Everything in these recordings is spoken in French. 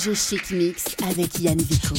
FG Chic Mix avec Yann Vico.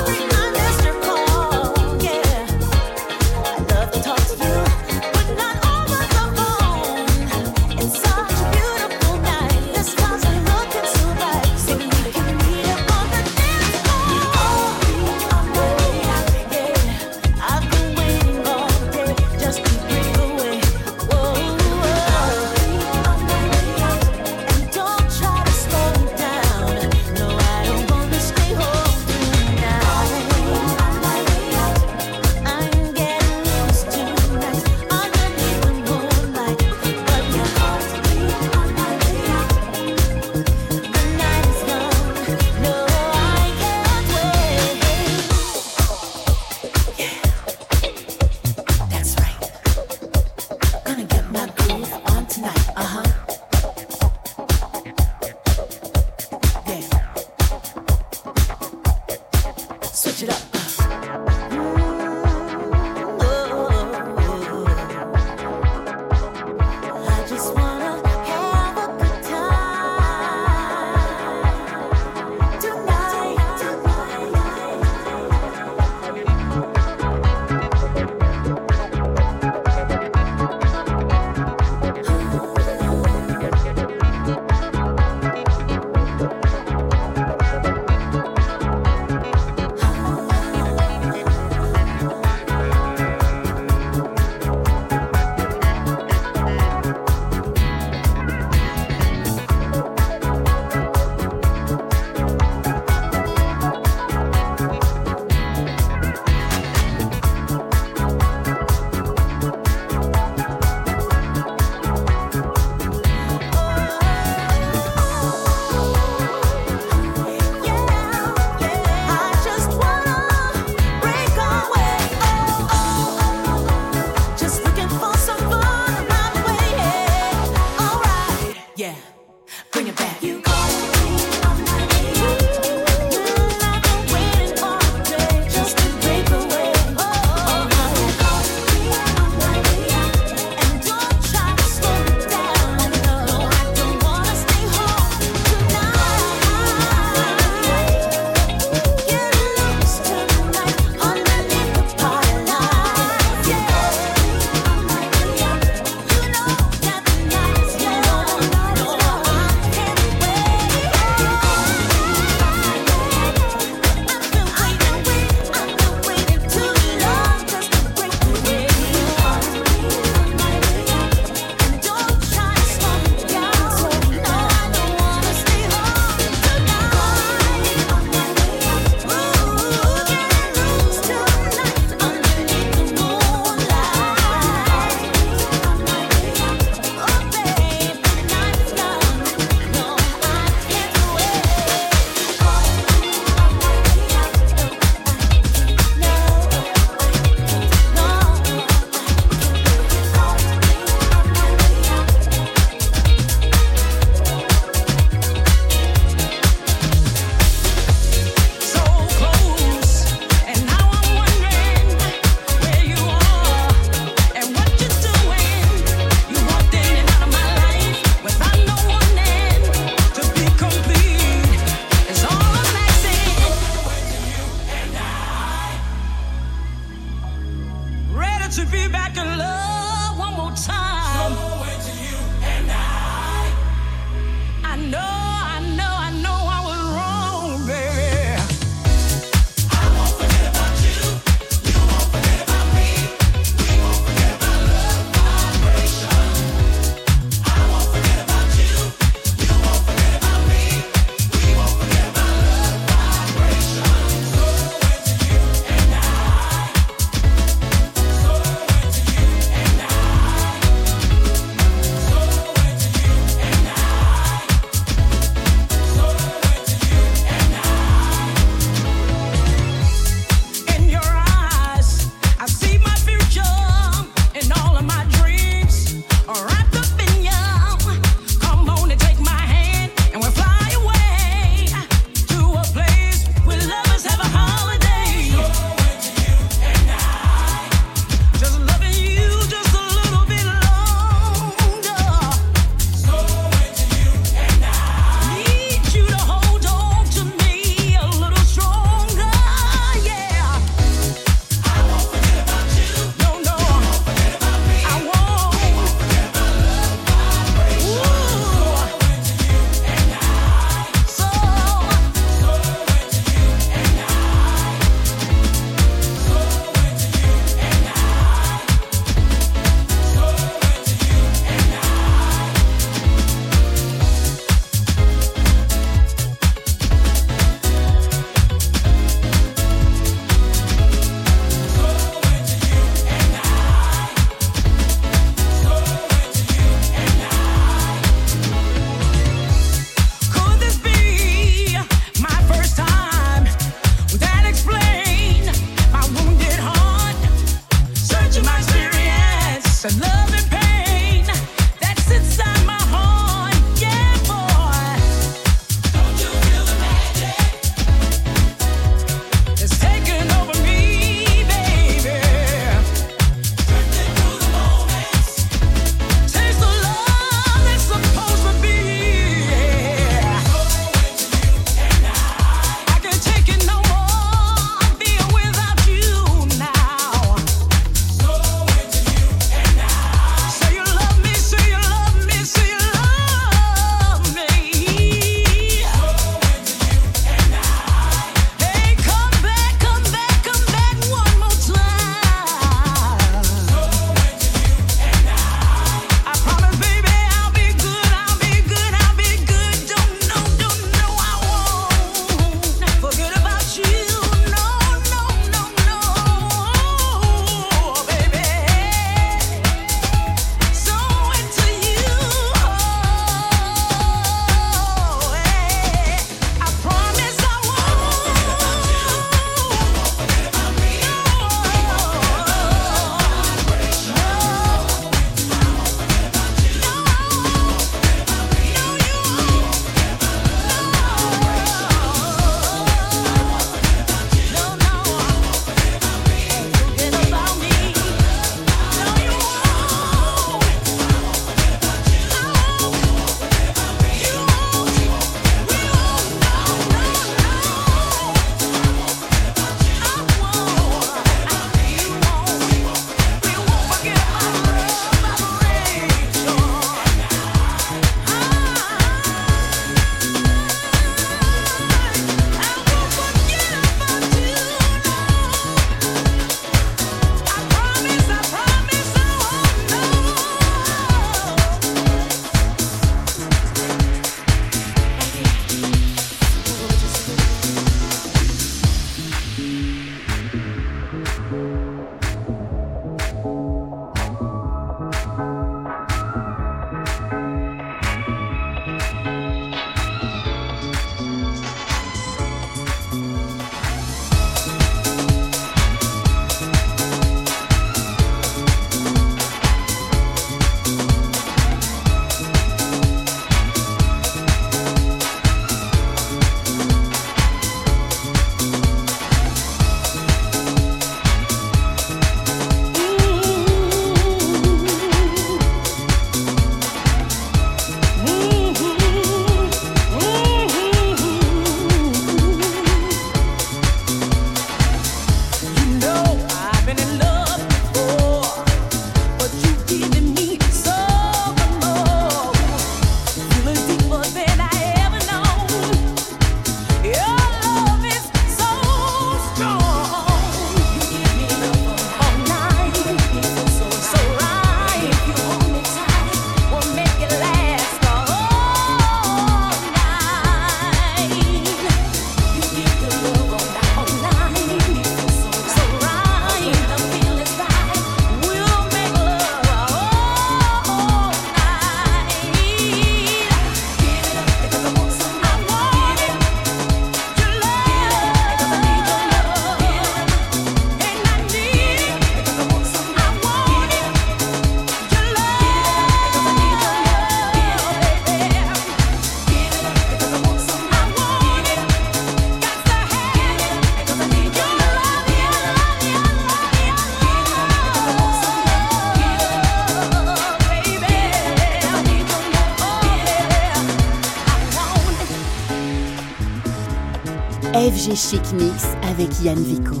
Chic Mix avec Yann Vico.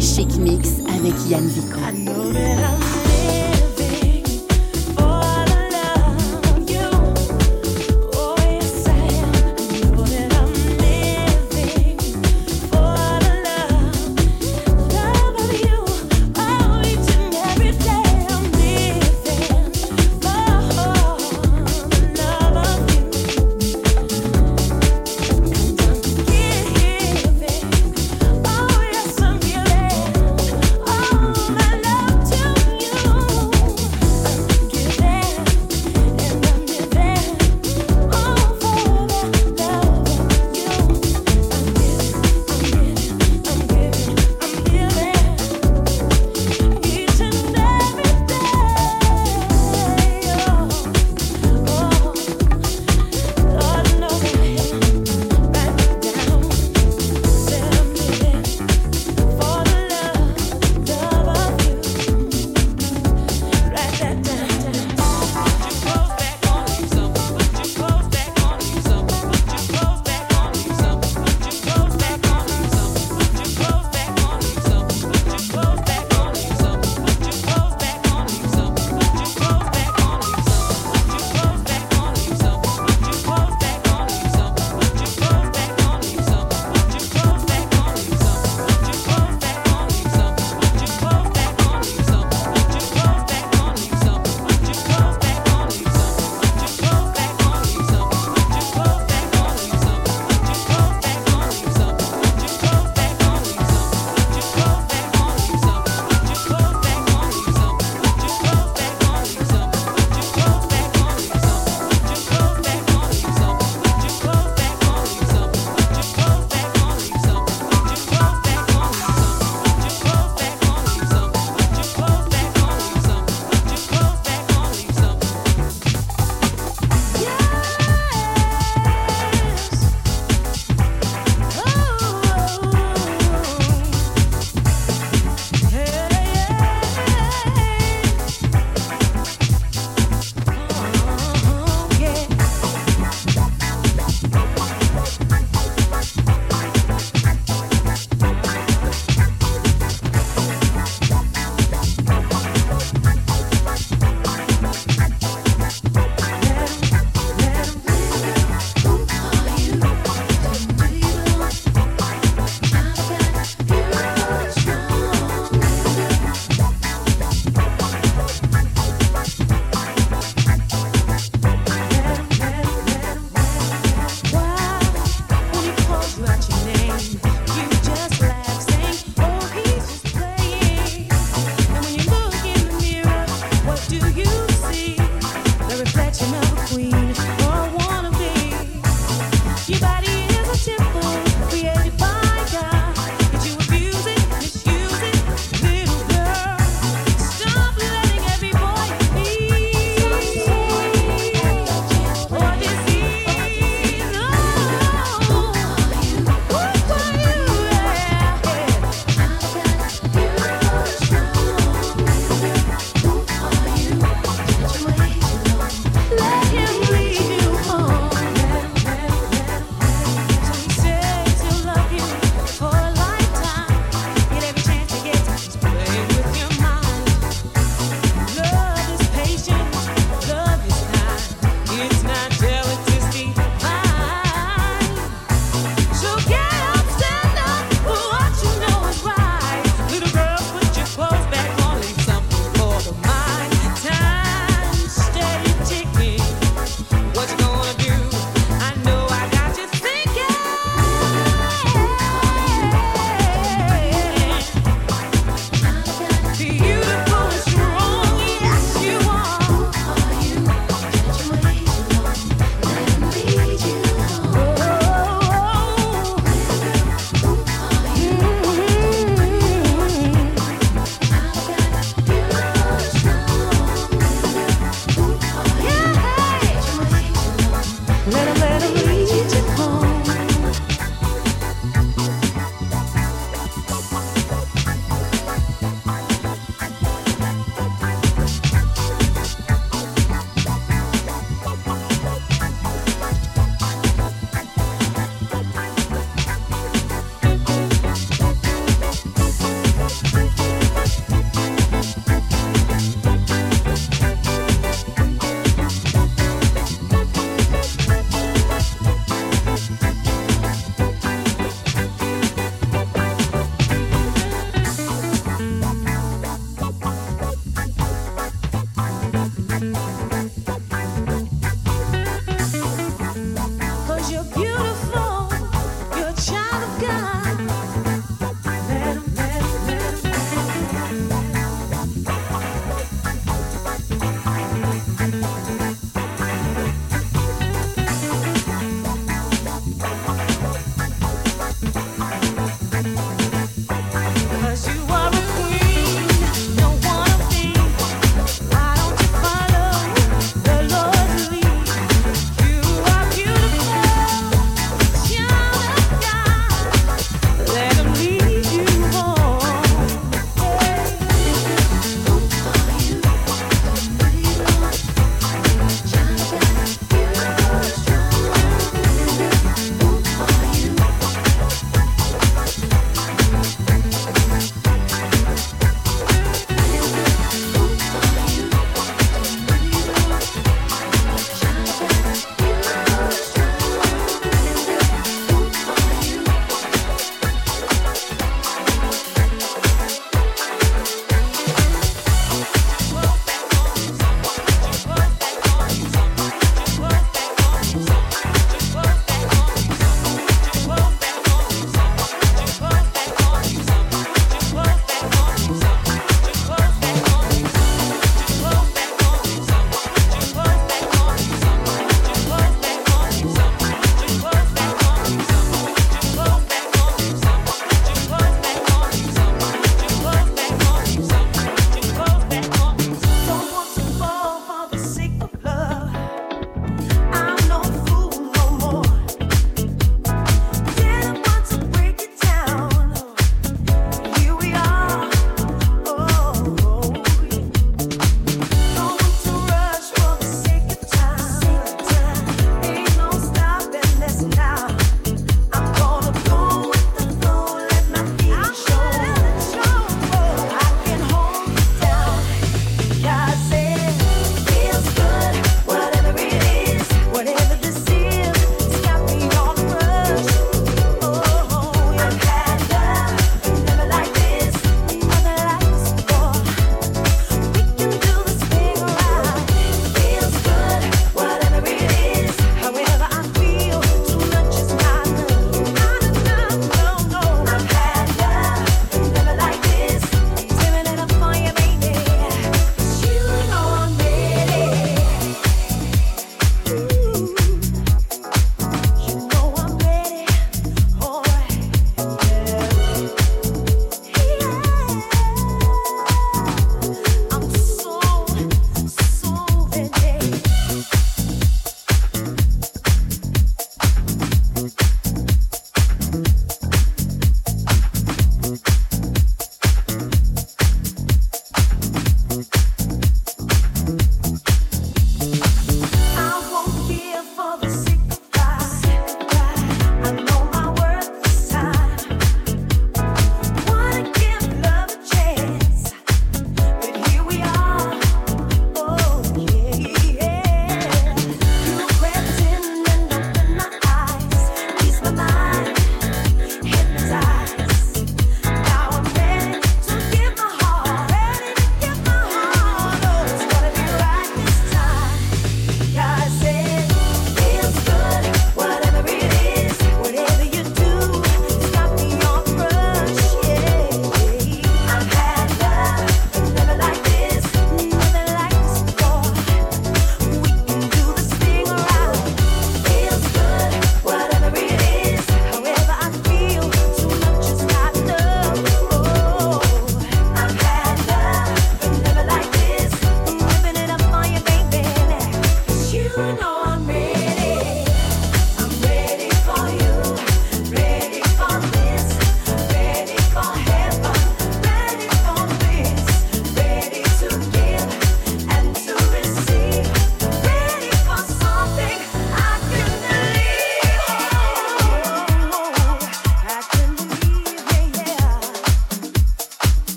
Chic Mix avec Yann Vico.